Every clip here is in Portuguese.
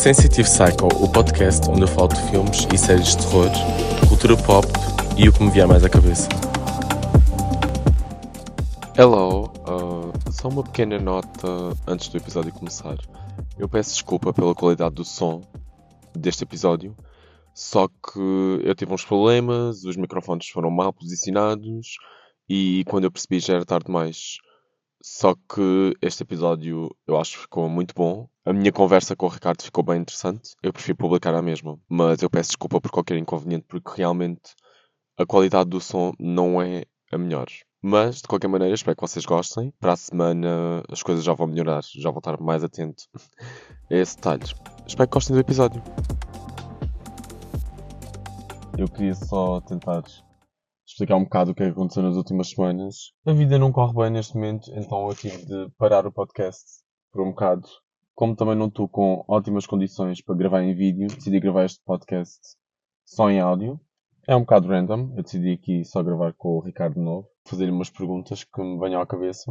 Sensitive Cycle, o podcast onde eu falo de filmes e séries de terror, cultura pop e o que me vier mais à cabeça. Hello, uh, só uma pequena nota antes do episódio começar. Eu peço desculpa pela qualidade do som deste episódio, só que eu tive uns problemas, os microfones foram mal posicionados e quando eu percebi já era tarde demais. Só que este episódio eu acho que ficou muito bom. A minha conversa com o Ricardo ficou bem interessante. Eu prefiro publicar a mesma. Mas eu peço desculpa por qualquer inconveniente, porque realmente a qualidade do som não é a melhor. Mas, de qualquer maneira, espero que vocês gostem. Para a semana as coisas já vão melhorar. Já vou estar mais atento a esse detalhe. Espero que gostem do episódio. Eu queria só tentar explicar um bocado o que é que aconteceu nas últimas semanas. A vida não corre bem neste momento, então eu tive de parar o podcast por um bocado. Como também não estou com ótimas condições para gravar em vídeo, decidi gravar este podcast só em áudio. É um bocado random, eu decidi aqui só gravar com o Ricardo de novo, fazer-lhe umas perguntas que me venham à cabeça.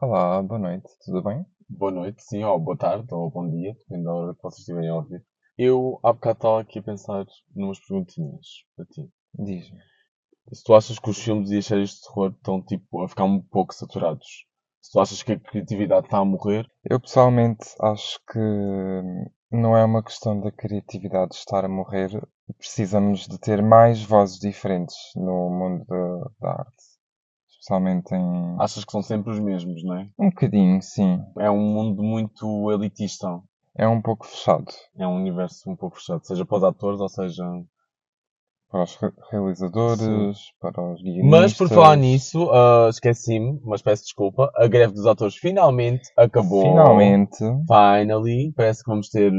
Olá, boa noite, tudo bem? Boa noite, sim, ou boa tarde, ou bom dia, depende da hora que vocês estiverem a ouvir. Eu há bocado estava aqui a pensar numas perguntinhas para ti. Diz-me. Se tu achas que os filmes e as séries de terror estão tipo a ficar um pouco saturados, se tu achas que a criatividade está a morrer, Eu pessoalmente acho que não é uma questão da criatividade estar a morrer, precisamos de ter mais vozes diferentes no mundo da, da arte. Especialmente em. achas que são sempre os mesmos, não é? Um bocadinho, sim. É um mundo muito elitista. É um pouco fechado. É um universo um pouco fechado, seja para os atores ou seja. Para os re- realizadores, para os guionistas. Mas por falar nisso, ah, esqueci-me, mas peço desculpa, a greve dos atores finalmente acabou. Finalmente, Finally, parece que vamos ter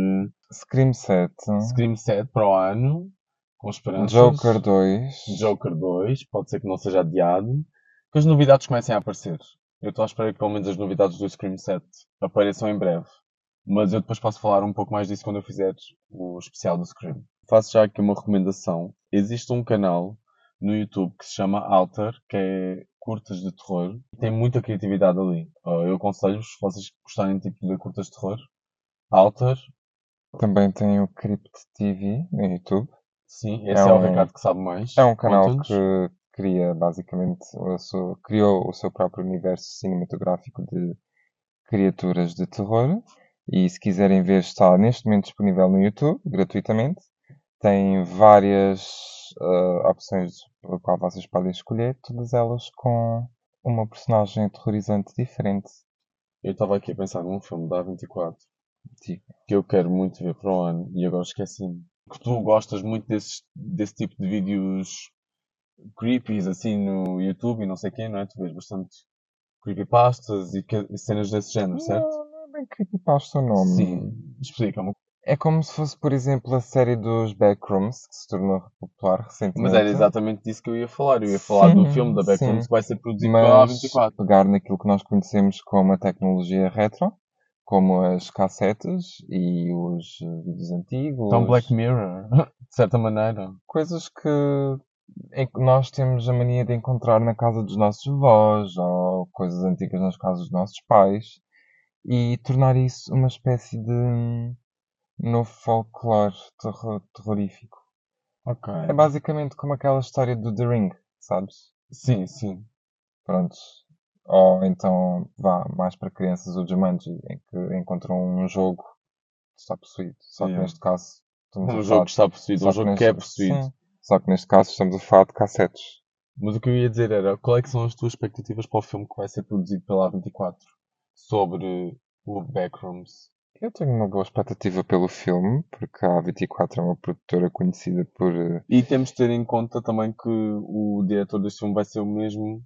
Scream 7, Scream 7 para o ano, com esperanças. Joker 2. Joker 2, pode ser que não seja adiado, que as novidades comecem a aparecer. Eu estou à espera que pelo menos as novidades do Scream 7 apareçam em breve. Mas eu depois posso falar um pouco mais disso quando eu fizer o especial do Scream. Faço já aqui uma recomendação. Existe um canal no YouTube que se chama Alter, que é curtas de terror. Tem muita criatividade ali. Eu aconselho-vos, se vocês gostarem tipo, de ver curtas de terror, Alter, Também tem o Crypt TV no YouTube. sim, esse É é, o um- Ricardo que sabe mais. É um canal que cria basicamente criou o seu próprio universo cinematográfico de criaturas de terror e se quiserem ver está neste momento disponível no YouTube gratuitamente. Tem várias ah, opções pela qual vocês podem escolher, todas elas com uma personagem aterrorizante diferente. Eu estava aqui a pensar num filme da A24 Diga. que eu quero muito ver para o ano e agora esqueci-me. Que tu gostas muito desses, desse tipo de vídeos creepies assim no YouTube e não sei quem, não é? Tu vês bastante creepypastas e, que- e cenas desse género, certo? Não é creepypasta o nome. Sim. Explica-me. É como se fosse, por exemplo, a série dos Backrooms, que se tornou popular recentemente. Mas era exatamente disso que eu ia falar. Eu ia falar do Sim, filme da Backrooms sim. que vai ser produzido pela Mas A24. pegar naquilo que nós conhecemos como a tecnologia retro, como as cassetes e os eh, vídeos antigos, Então Black Mirror, de certa maneira. coisas que em que nós temos a mania de encontrar na casa dos nossos avós ou coisas antigas nas casas dos nossos pais e tornar isso uma espécie de hum, novo folclore terror- terrorífico. Ok. É basicamente como aquela história do The Ring, sabes? Sim, sim. Pronto. Ou então, vá, mais para crianças, o Jumanji, em que encontram um jogo que está possuído. Só que Yeah. neste caso, Um jogo que está possuído, só um jogo neste- que é possuído. Sim. Só que neste caso estamos a falar de cassetes. Mas o que eu ia dizer era, qual é que são as tuas expectativas para o filme que vai ser produzido pela A24 sobre o Backrooms? Eu tenho uma boa expectativa pelo filme, porque a A24 é uma produtora conhecida por... eh, E temos de ter em conta também que o diretor deste filme vai ser o mesmo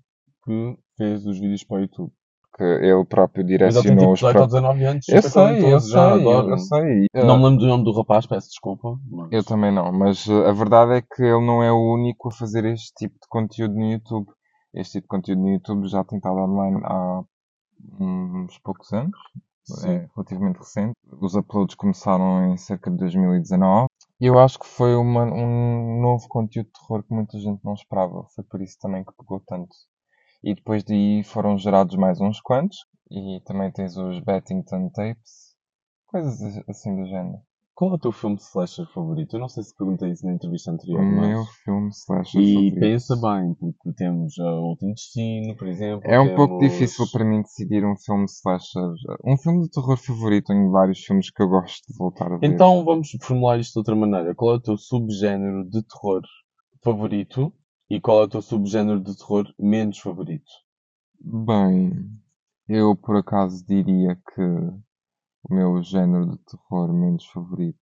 que fez os vídeos para o YouTube. que ele próprio direcionou tipo os 18 ou próprios... 19 anos, Eu sei, eu sei, já eu, eu sei. Não me lembro do nome do rapaz, peço desculpa. mas- Eu também não, mas uh, a verdade é que ele não é o único a fazer este tipo de conteúdo no YouTube. Este tipo de conteúdo no YouTube já tem estado online há uns poucos anos, Sim. é relativamente recente. Os uploads começaram em cerca de 2019. E eu acho que foi uma- um novo conteúdo de terror que muita gente não esperava. Foi por isso também que pegou tanto. E depois daí foram gerados mais uns quantos. E também tens os Bettington Tapes. Coisas assim do género. Qual é o teu filme slasher favorito? Eu não sei se perguntei isso na entrevista anterior, O mas... meu filme slasher E favorito. pensa bem, porque temos uh, O Último Destino, por exemplo. É um pouco temos- difícil para mim decidir um filme slasher. Um filme de terror favorito, tenho vários filmes que eu gosto de voltar a ver. Então vamos formular isto de outra maneira. Qual é o teu subgénero de terror favorito e qual é o teu subgénero de terror menos favorito? Bem, eu por acaso diria que o meu género de terror menos favorito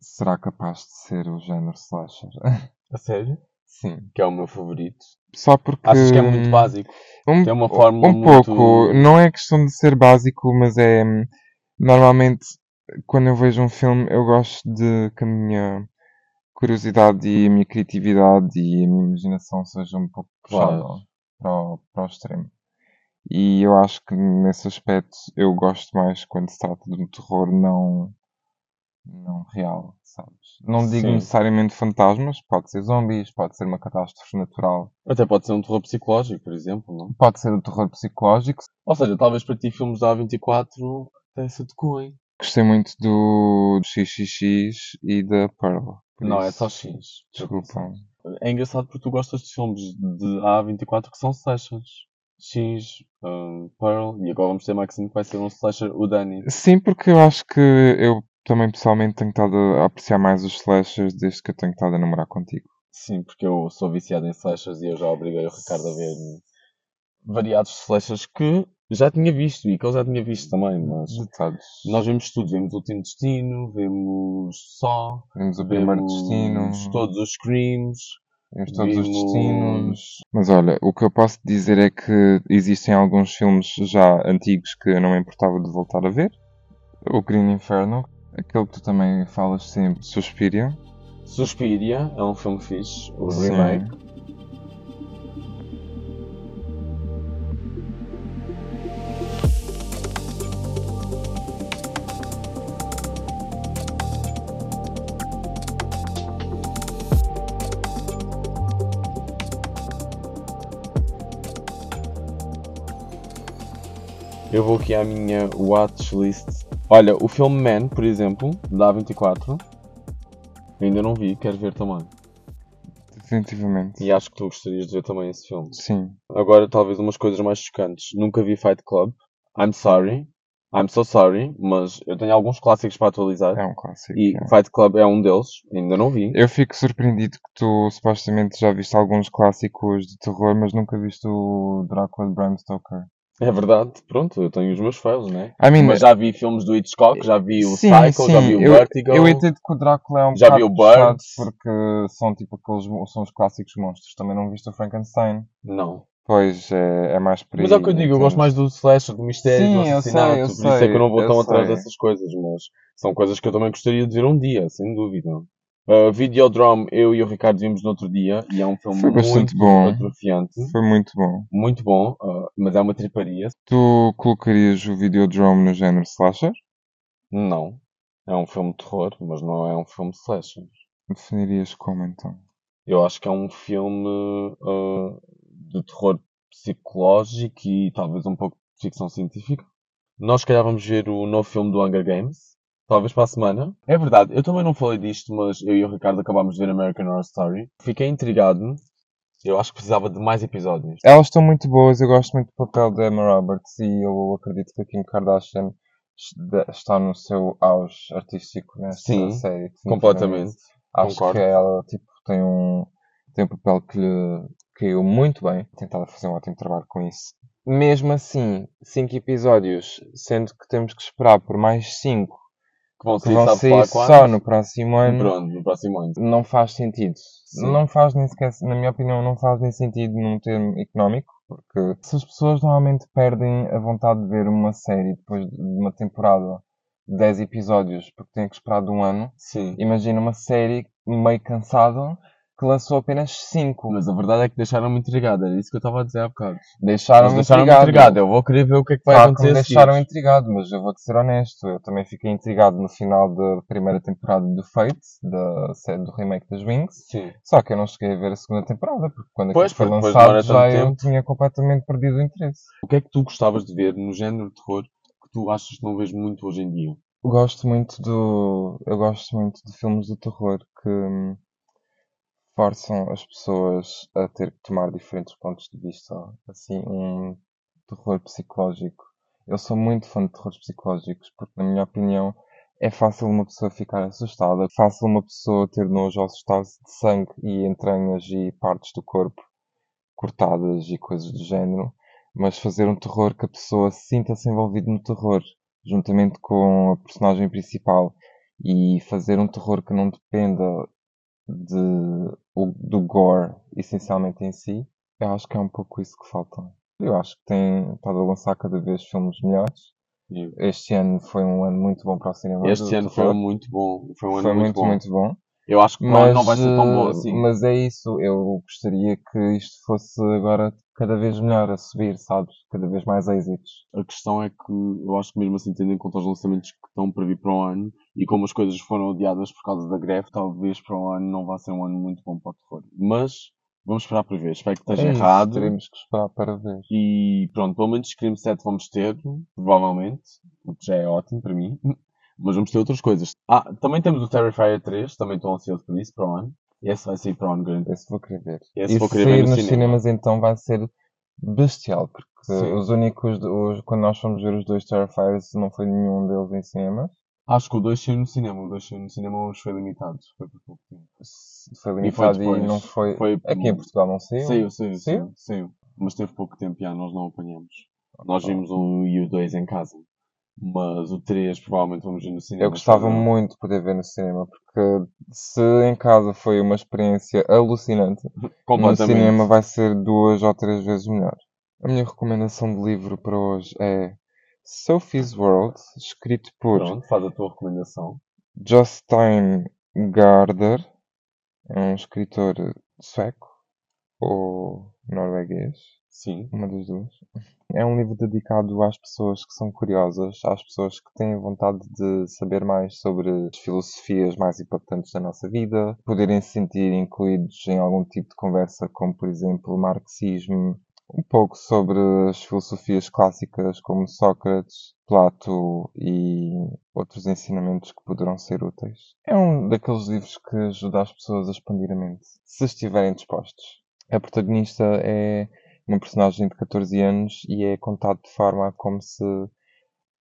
será capaz de ser o género slasher. A sério? Sim. Que é o meu favorito. Só porque. Achas que é muito básico? Um, Tem uma fórmula um muito- pouco. Não é questão de ser básico, mas é. hum, Normalmente, quando eu vejo um filme, eu gosto de que a minha curiosidade e a minha criatividade e a minha imaginação sejam um pouco Claro. puxadas para, o, para o extremo. E eu acho que nesse aspecto eu gosto mais quando se trata de um terror não, não real, sabes? Não digo Sim. necessariamente fantasmas, pode ser zombies, pode ser uma catástrofe natural, Até pode ser um terror psicológico, por exemplo, não? pode ser o terror psicológico, Ou seja, talvez para ti filmes da A24 até se adequem. Gostei muito do XXX e da Pearl. Não, é isso, só X. Desculpa. É engraçado porque tu gostas de filmes de A24 que são slashers. X, um, Pearl, e agora vamos ter Maxine que vai ser um slasher, o Danny. Sim, porque eu acho que eu também pessoalmente tenho estado a apreciar mais os slashers desde que eu tenho estado a namorar contigo. Sim, porque eu sou viciado em slashers e eu já obriguei o Ricardo a ver variados slashers que já tinha visto e que ele já tinha visto também, mas Detalhes. nós vemos tudo, vemos o Último Destino, vemos Só, Vimos o primeiro vemos destino, todos os Screams, vimos todos os vimos- destinos. Mas olha, o que eu posso dizer é que existem alguns filmes já antigos que eu não me importava de voltar a ver. O Green Inferno, aquele que tu também falas sempre, Suspiria. Suspiria, é um filme fixe, o Sim. remake. Eu vou aqui à minha watchlist. Olha, o filme Man, por exemplo, da A24, ainda não vi, quero ver também. Definitivamente. E acho que tu gostarias de ver também esse filme. Sim. Agora, talvez umas coisas mais chocantes. Nunca vi Fight Club. I'm sorry. I'm so sorry. Mas eu tenho alguns clássicos para atualizar. É um clássico. E é. Fight Club é um deles. Ainda não vi. Eu fico surpreendido que tu supostamente já viste alguns clássicos de terror, mas nunca viste o Drácula de Bram Stoker. É verdade. Pronto, eu tenho os meus fails, né? I mean, Mas já vi filmes do Hitchcock, já vi o sim, Psycho, já sim, vi o eu, Vertigo. eu entendo que o Drácula é um Já bocado vi o porque são tipo aqueles são os clássicos monstros. Também não viste o Frankenstein. Não. Pois é, é mais por aí. Mas é o que eu digo, eu gosto mais do slasher, do mistério, Sim, do eu assassinato. sei, eu por isso é que eu não vou eu tão atrás sei. dessas coisas, mas são coisas que eu também gostaria de ver um dia, sem dúvida. Uh, Videodrome, eu e o Ricardo vimos no outro dia, e é um filme Foi bastante muito bom. atrofiante, Foi muito bom. muito bom, uh, mas é uma triparia. Tu colocarias o Videodrome no género slasher? Não. É um filme de terror, mas não é um filme de slasher. Definirias como então? Eu acho que é um filme uh, de terror psicológico e talvez um pouco de ficção científica. Nós, se calhar, vamos ver o novo filme do Hunger Games. Talvez para a semana. É verdade, eu também não falei disto, mas eu e o Ricardo acabámos de ver American Horror Story. Fiquei intrigado. Eu acho que precisava de mais episódios. Elas estão muito boas, eu gosto muito do papel da Emma Roberts e eu acredito que a Kim Kardashian est- está no seu auge artístico nesta Sim, série. completamente. Acho concordo. que ela tipo, tem, um, tem um papel que lhe caiu muito bem. Tentado fazer um ótimo trabalho com isso. Mesmo assim, 5 episódios, sendo que temos que esperar por mais 5 Que vão sair, vão sair lá só no próximo ano, Pronto, no próximo ano. não faz sentido. Sim. Não faz nem sequer, na minha opinião, não faz nem sentido num termo económico, porque se as pessoas normalmente perdem a vontade de ver uma série depois de uma temporada de 10 episódios porque têm que esperar de um ano, Sim. imagina uma série meio cansada que lançou apenas 5. Mas a verdade é que deixaram-me intrigado. Era isso que eu estava a dizer há bocado. Deixaram-me Mas deixaram-me intrigado. intrigado. Eu vou querer ver o que é que vai Claro que acontecer me a deixaram intrigado, mas eu vou-te ser honesto. Eu também fiquei intrigado no final da primeira temporada do Fate, da série do remake das Wings. Sim. Só que eu não cheguei a ver a segunda temporada, porque quando Pois, aquilo foi lançado já eu tempo. tinha completamente perdido o interesse. O que é que tu gostavas de ver no género de terror que tu achas que não vês muito hoje em dia? Gosto muito do. Eu gosto muito de filmes de terror que hum, forçam as pessoas a ter que tomar diferentes pontos de vista. Assim, um terror psicológico. Eu sou muito fã de terrores psicológicos porque, na minha opinião, é fácil uma pessoa ficar assustada, é fácil uma pessoa ter nojo ou assustar-se de sangue e entranhas e partes do corpo cortadas e coisas do género, mas fazer um terror que a pessoa sinta-se envolvida no terror, juntamente com a personagem principal, e fazer um terror que não dependa de, do gore, essencialmente em si, eu acho que é um pouco isso que falta. Eu acho que tem estado a lançar cada vez filmes melhores. Este ano foi um ano muito bom para o cinema. Este ano foi muito bom. Foi um ano foi muito, muito, muito bom. Eu acho que Mas, não vai ser tão bom eh, assim. mas é isso, eu gostaria que isto fosse agora cada vez melhor a subir, sabes? Cada vez mais êxitos. A questão é que eu acho que mesmo assim, tendo em conta os lançamentos que estão para vir para o ano e como as coisas foram adiadas por causa da greve, talvez para o ano não vá ser um ano muito bom para o terror. Mas vamos esperar para ver. Espero que esteja É isso, errado. teremos que esperar para ver. E pronto, pelo menos Scream 7 vamos ter, provavelmente, o que já é ótimo para mim. Mas vamos ter outras coisas. Ah, também temos o Terrifier 3, também estou ansioso por isso, para o ano. Esse vai sair para o ano grande. Esse vou querer ver. Esse e vou se querer ver nos cinema. cinemas então vai ser bestial, porque Sim. os únicos, os, quando nós fomos ver os dois Terrifiers, não foi nenhum deles em cinemas. Acho que o 2 saiu no cinema, o 2 saiu no cinema, mas foi limitado. Foi por pouco tempo. Foi E foi limitado e, depois. não foi... Foi- Aqui em Portugal não saiu? Saiu, saiu, Saiu? saiu. Mas teve pouco tempo já, nós não apanhamos. Nós vimos o 1 e o 2 em casa. Mas o 3 provavelmente vamos ver no cinema. Eu gostava muito de poder ver no cinema, porque se em casa foi uma experiência alucinante, no cinema vai ser duas ou três vezes melhor. A minha recomendação de livro para hoje é Sophie's World, escrito por Pronto, faz a tua recomendação. Jostein Garder, é um escritor sueco ou norueguês, Sim. uma das duas. É um livro dedicado às pessoas que são curiosas, às pessoas que têm vontade de saber mais sobre as filosofias mais importantes da nossa vida, poderem se sentir incluídos em algum tipo de conversa, como por exemplo o marxismo, um pouco sobre as filosofias clássicas como Sócrates, Plato e outros ensinamentos que poderão ser úteis. É um daqueles livros que ajuda as pessoas a expandir a mente, se estiverem dispostos. A protagonista é uma personagem de 14 anos e é contado de forma como se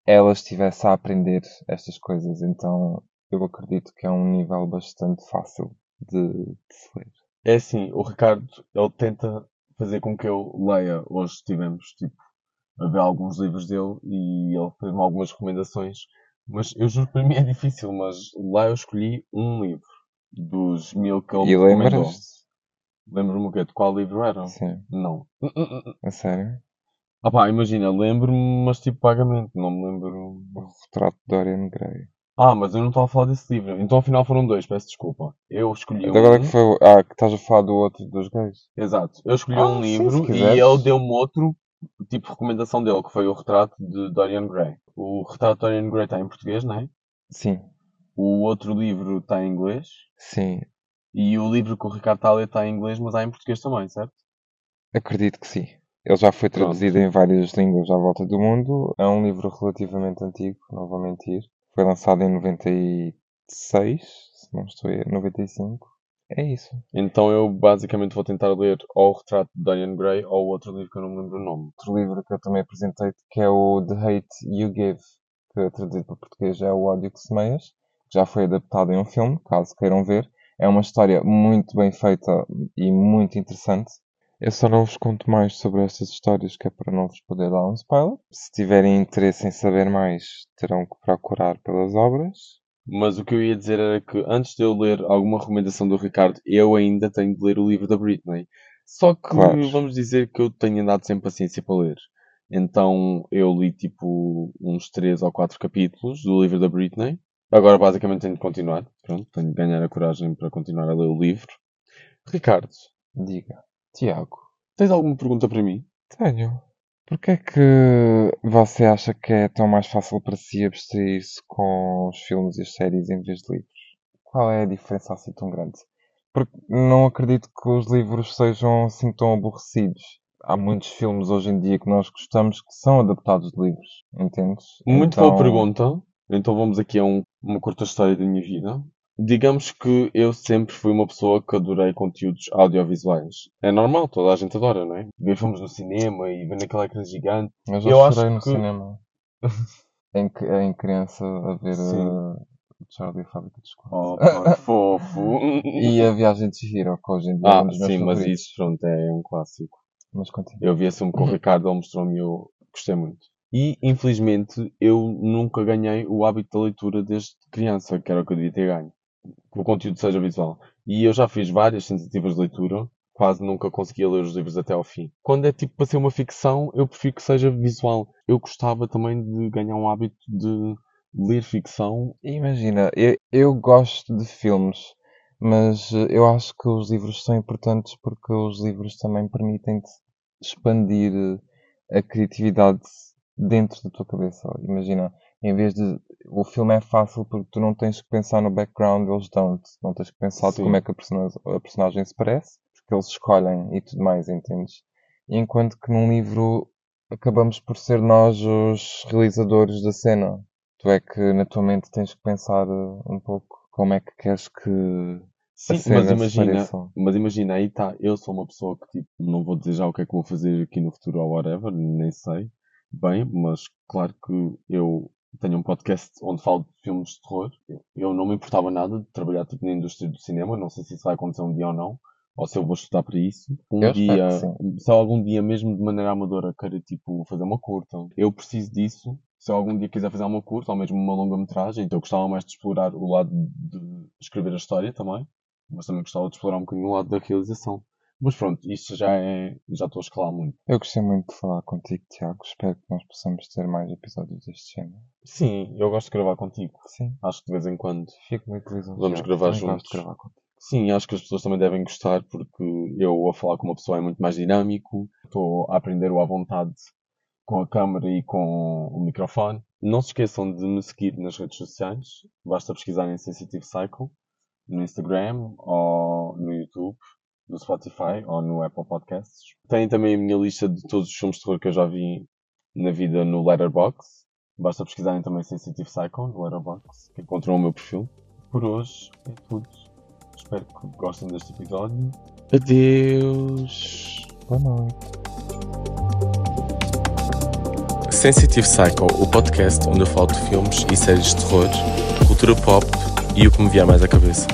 ela estivesse a aprender estas coisas. Então eu acredito que é um nível bastante fácil de, de se ler. É assim, o Ricardo, ele tenta fazer com que eu leia. Hoje tivemos, tipo, a ver alguns livros dele e ele fez-me algumas recomendações. Mas eu juro que para mim é difícil, mas lá eu escolhi um livro dos mil que ele e me recomendou. lembras? Lembro-me o quê? De qual livro era? Sim, Não. a sério? Ah pá, imagina, lembro-me, mas tipo vagamente, não me lembro. O retrato de Dorian Gray. Ah, mas eu não estava a falar desse livro. Então afinal foram dois, peço desculpa. Eu escolhi um. Agora que foi o... Ah, que estás a falar do outro dos gays. Exato. Eu escolhi Ah, um sim, livro e ele deu-me outro tipo de recomendação dele, que foi o retrato de Dorian Gray. O retrato de Dorian Gray está em português, não é? Sim, O outro livro está em inglês. sim, E o livro que o Ricardo está a ler está em inglês, mas há em português também, certo? acredito que sim. Ele já foi Pronto. traduzido em várias línguas à volta do mundo. É um livro relativamente antigo, não vou mentir. Foi lançado em 96, se não estou a erro, 95. É isso. Então eu basicamente vou tentar ler ou o retrato de Dorian Gray ou o outro livro que eu não me lembro o nome. Outro livro que eu também apresentei, que é o The Hate You Give, que traduzido para português é O Ódio que Semeias, já foi adaptado em um filme, caso queiram ver. É uma história muito bem feita e muito interessante. Eu só não vos conto mais sobre estas histórias, que é para não vos poder dar um spoiler. Se tiverem interesse em saber mais, terão que procurar pelas obras. Mas o que eu ia dizer era que antes de eu ler alguma recomendação do Ricardo, eu ainda tenho de ler o livro da Britney. Só que Claro. vamos dizer que eu tenho andado sem paciência para ler. Então eu li tipo uns 3 ou 4 capítulos do livro da Britney. Agora basicamente tenho de continuar. Pronto, tenho de ganhar a coragem para continuar a ler o livro. Ricardo, Diga, Tiago, tens alguma pergunta para mim? tenho. Porquê é que você acha que é tão mais fácil para si abstrair-se com os filmes e as séries em vez de livros? Qual é a diferença assim tão grande? Porque não acredito que os livros sejam assim tão aborrecidos. Há muitos filmes hoje em dia que nós gostamos que são adaptados de livros, entendes? Muito Então, boa pergunta. Então vamos aqui a um- uma curta história da minha vida. Digamos que eu sempre fui uma pessoa que adorei conteúdos audiovisuais. É normal, toda a gente adora, não é? Ver filmes no cinema e ver naquela ecrã gigante. Mas eu, Eu acho no que- cinema. em, em criança a ver uh, Charlie e a Fábrica de Chocolate. Oh, pá, fofo. E a Viagem de Chihiro, que hoje em dia é Ah, um dos meus sim, mas favoritos. isso, pronto, é um clássico. Mas continua. Eu vi esse filme com o Ricardo, ele mostrou-me e eu gostei muito. E, infelizmente, eu nunca ganhei o hábito da leitura desde criança, que era o que eu devia ter ganho. Que o conteúdo seja visual. E eu já fiz várias tentativas de leitura, quase nunca conseguia ler os livros até ao fim. Quando é tipo para ser uma ficção, eu prefiro que seja visual. Eu gostava também de ganhar um hábito de ler ficção. Imagina, eu, eu gosto de filmes, mas eu acho que os livros são importantes porque os livros também permitem-te expandir a criatividade dentro da tua cabeça. Imagina, em vez de. O filme é fácil porque tu não tens que pensar no background, eles dão-te. Não tens que pensar Sim. como é que a personagem, a personagem se parece, porque eles escolhem e tudo mais, entendes? Enquanto que num livro acabamos por ser nós os realizadores da cena. Tu é que na tua mente tens que pensar uh, um pouco como é que queres que Sim, mas imagina, mas imagina, aí está, eu sou uma pessoa que tipo, não vou dizer já o que é que vou fazer aqui no futuro ou whatever, nem sei bem, mas claro que eu tenho um podcast onde falo de filmes de terror. Eu não me importava nada de trabalhar tipo, na indústria do cinema, não sei se isso vai acontecer um dia ou não, ou se eu vou estudar para isso. Um Eu dia, se algum dia mesmo de maneira amadora queira tipo, fazer uma curta, eu preciso disso. Se algum dia quiser fazer uma curta ou mesmo uma longa-metragem, então eu gostava mais de explorar o lado de escrever a história também mas também gostava de explorar um bocadinho o lado da realização. Mas pronto, isto já é. Já estou a escalar muito. Eu gostei muito de falar contigo, Tiago. Espero que nós possamos ter mais episódios deste género. Sim, eu gosto de gravar contigo. Sim, Acho que de vez em quando. fico muito lisonjeado. Vamos gravar Também gosto juntos. de gravar contigo. Sim, acho que as pessoas também devem gostar porque eu a falar com uma pessoa é muito mais dinâmico. Estou a aprender o à vontade com a câmera e com o microfone. Não se esqueçam de me seguir nas redes sociais. Basta pesquisar em Sensitive Cycle no Instagram ou no YouTube, no Spotify ou no Apple Podcasts. Tem também a minha lista de todos os filmes de terror que eu já vi na vida no Letterboxd. Basta pesquisarem também Sensitive Cycle no Letterboxd, que encontram o meu perfil. Por hoje é tudo. Espero que gostem deste episódio. Adeus! Boa noite. Sensitive Cycle, o podcast onde eu falo de filmes e séries de terror, cultura pop e o que me vier mais à cabeça.